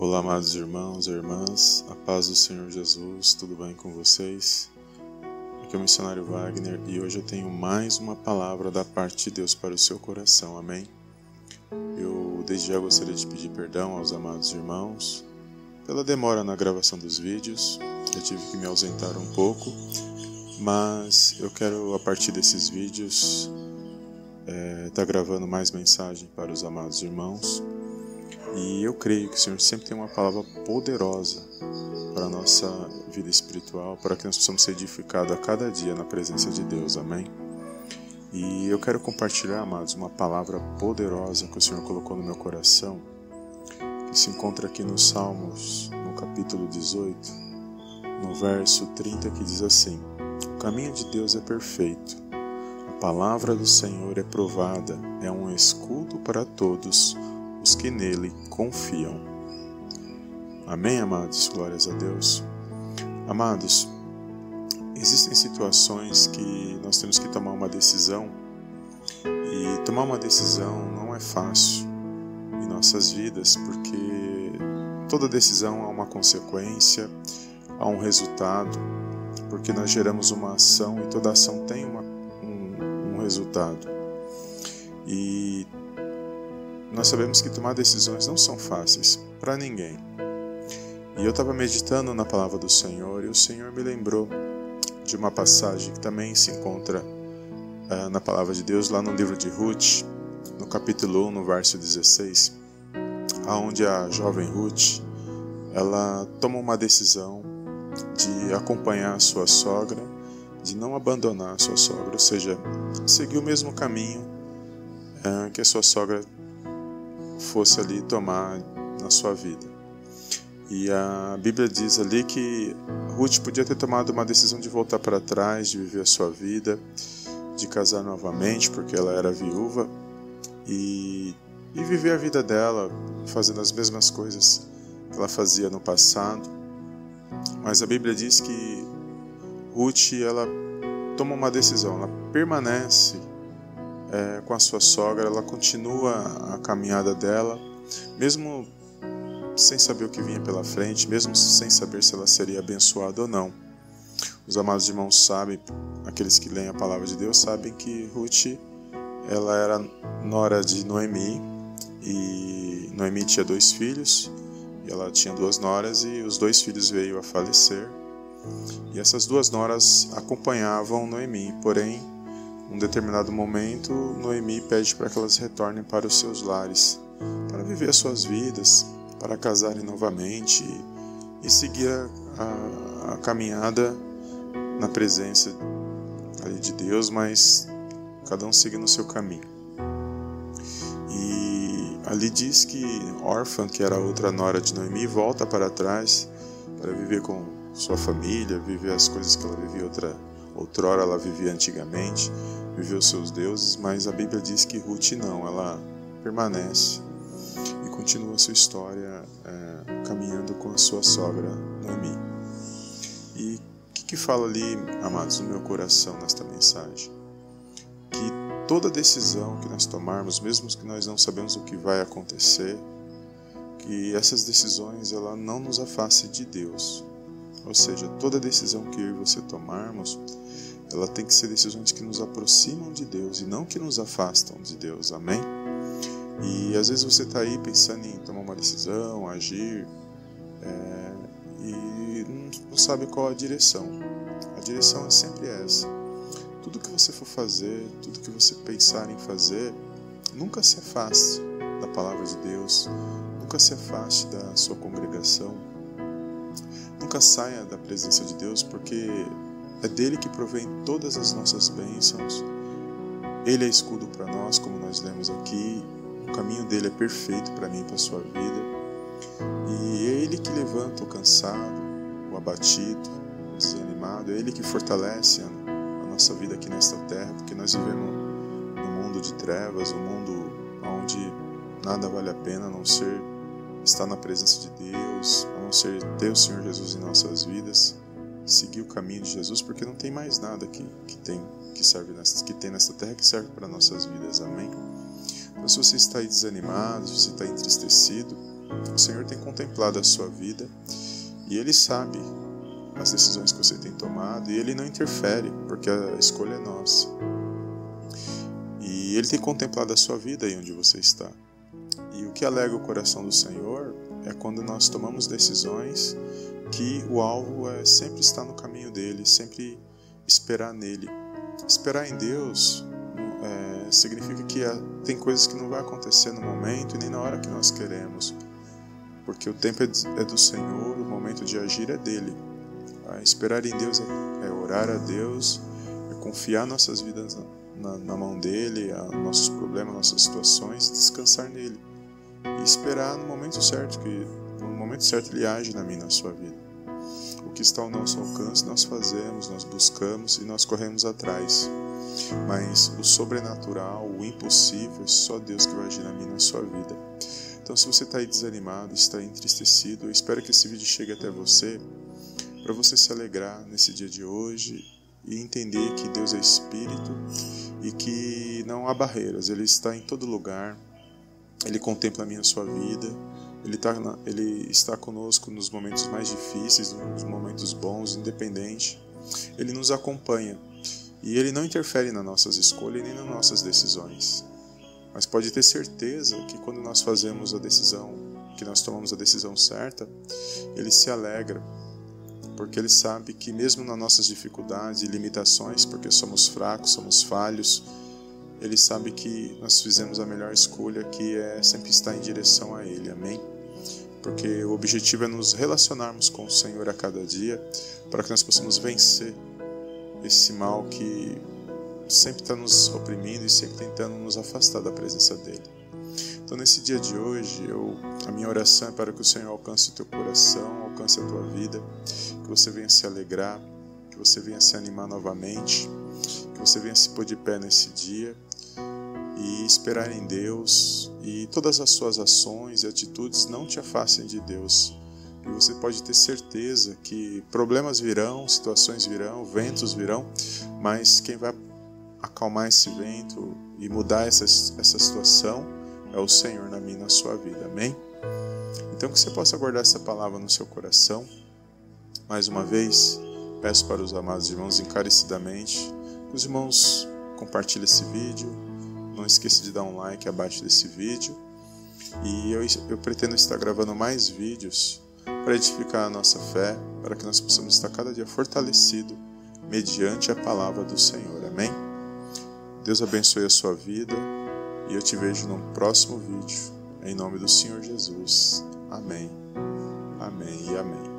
Olá, amados irmãos e irmãs, a paz do Senhor Jesus, tudo bem com vocês? Aqui é o missionário Wagner e hoje eu tenho mais uma palavra da parte de Deus para o seu coração, amém? Eu desde já gostaria de pedir perdão aos amados irmãos pela demora na gravação dos vídeos, eu tive que me ausentar um pouco, mas eu quero a partir desses vídeos estar é, tá gravando mais mensagem para os amados irmãos e eu creio que o Senhor sempre tem uma palavra poderosa para a nossa vida espiritual, para que nós possamos ser edificados a cada dia na presença de Deus. Amém? E eu quero compartilhar, amados, uma palavra poderosa que o Senhor colocou no meu coração, que se encontra aqui nos Salmos, no capítulo 18, no verso 30, que diz assim: O caminho de Deus é perfeito, a palavra do Senhor é provada, é um escudo para todos os que nele confiam. Amém, amados? Glórias a Deus. Amados, existem situações que nós temos que tomar uma decisão e tomar uma decisão não é fácil em nossas vidas porque toda decisão há uma consequência, há um resultado, porque nós geramos uma ação e toda ação tem uma, um, um resultado. E nós sabemos que tomar decisões não são fáceis para ninguém. E eu estava meditando na palavra do Senhor e o Senhor me lembrou de uma passagem que também se encontra uh, na palavra de Deus, lá no livro de Ruth, no capítulo 1, no verso 16, aonde a jovem Ruth ela toma uma decisão de acompanhar a sua sogra, de não abandonar a sua sogra, ou seja, seguir o mesmo caminho uh, que a sua sogra fosse ali tomar na sua vida. E a Bíblia diz ali que Ruth podia ter tomado uma decisão de voltar para trás, de viver a sua vida, de casar novamente, porque ela era viúva, e, e viver a vida dela, fazendo as mesmas coisas que ela fazia no passado. Mas a Bíblia diz que Ruth ela toma uma decisão, ela permanece é, com a sua sogra, ela continua a caminhada dela, mesmo sem saber o que vinha pela frente, mesmo sem saber se ela seria abençoada ou não. Os amados irmãos sabem, aqueles que leem a palavra de Deus, sabem que Ruth ela era nora de Noemi e Noemi tinha dois filhos e ela tinha duas noras e os dois filhos veio a falecer. E essas duas noras acompanhavam Noemi, porém um determinado momento, Noemi pede para que elas retornem para os seus lares, para viver as suas vidas, para casarem novamente e, seguir a, a, a, caminhada na presença de Deus, mas cada um seguindo o seu caminho. E ali diz que órfã, que era outra nora de Noemi, volta para trás para viver com sua família, viver as coisas que ela vivia outra Outrora ela vivia antigamente, viveu seus deuses, mas a Bíblia diz que Ruth não, ela permanece e continua sua história é, caminhando com a sua sogra Noemi. E o que, que fala ali, amados, no meu coração nesta mensagem? Que toda decisão que nós tomarmos, mesmo que nós não sabemos o que vai acontecer, que essas decisões ela não nos afaste de Deus. Ou seja, toda decisão que eu e você tomarmos, ela tem que ser decisões que nos aproximam de Deus e não que nos afastam de Deus. Amém? E às vezes você está aí pensando em tomar uma decisão, agir, é, e não sabe qual a direção. A direção é sempre essa. Tudo que você for fazer, tudo que você pensar em fazer, nunca se afaste da palavra de Deus, nunca se afaste da sua congregação, nunca saia da presença de Deus, porque é dele que provém todas as nossas bênçãos. Ele é escudo para nós, como nós lemos aqui. O caminho dele é perfeito para mim e para sua vida. E é ele que levanta o cansado, o abatido, o desanimado. É ele que fortalece a nossa vida aqui nesta terra, porque nós vivemos num mundo de trevas, um mundo onde nada vale a pena a não ser estar na presença de Deus, ser ter o Senhor Jesus em nossas vidas seguir o caminho de Jesus, porque não tem mais nada que, que tem que serve nessa, que tem nessa terra que serve para nossas vidas. Amém. Então, se você está aí desanimado, se você está entristecido, O Senhor tem contemplado a sua vida e Ele sabe as decisões que você tem tomado e Ele não interfere, porque a escolha é nossa. E Ele tem contemplado a sua vida aí onde você está. E o que alega o coração do Senhor é quando nós tomamos decisões que o alvo é sempre estar no caminho dele, sempre esperar nele. Esperar em Deus é, significa que tem coisas que não vai acontecer no momento e nem na hora que nós queremos, porque o tempo é, é do Senhor, o momento de agir é dele. É, esperar em Deus é, é, orar a Deus, é confiar nossas vidas na, na, na mão dele, a nossos problemas, nossas situações, e descansar nele e esperar no momento certo que no momento certo ele age na minha na sua vida. O que está ao nosso alcance nós fazemos, nós buscamos e nós corremos atrás. Mas o sobrenatural, o impossível, é só Deus que vai agir na minha na sua vida. Então, se você está aí desanimado, está entristecido, eu espero que esse vídeo chegue até você para você se alegrar nesse dia de hoje e entender que Deus é Espírito e que não há barreiras, Ele está em todo lugar, Ele contempla a minha sua vida, Ele, tá, Ele está conosco nos momentos mais difíceis, nos momentos bons, independente. Ele nos acompanha e Ele não interfere nas nossas escolhas nem nas nossas decisões. Mas pode ter certeza que quando nós fazemos a decisão, que nós tomamos a decisão certa, Ele se alegra porque Ele sabe que, mesmo nas nossas dificuldades e limitações, porque somos fracos, somos falhos, Ele sabe que nós fizemos a melhor escolha, que é sempre estar em direção a Ele. Amém? Porque o objetivo é nos relacionarmos com o Senhor a cada dia, para que nós possamos vencer esse mal que sempre está nos oprimindo e sempre tentando nos afastar da presença dele. Então, nesse dia de hoje, eu, a minha oração é para que o Senhor alcance o teu coração, alcance a tua vida, que você venha se alegrar, que você venha se animar novamente, que você venha se pôr de pé nesse dia e esperar em Deus e todas as suas ações e atitudes não te afastem de Deus. E você pode ter certeza que problemas virão, situações virão, ventos virão, mas quem vai acalmar esse vento e mudar essa, essa situação é o Senhor na minha na sua vida. Amém? Então que você possa guardar essa palavra no seu coração. Mais uma vez, peço para os amados irmãos encarecidamente que os irmãos compartilhem esse vídeo. Não esqueça de dar um like abaixo desse vídeo. E eu, eu pretendo estar gravando mais vídeos para edificar a nossa fé, para que nós possamos estar cada dia fortalecido mediante a palavra do Senhor. Amém? Deus abençoe a sua vida e eu te vejo no próximo vídeo. Em nome do Senhor Jesus. Amém. Amém e amém.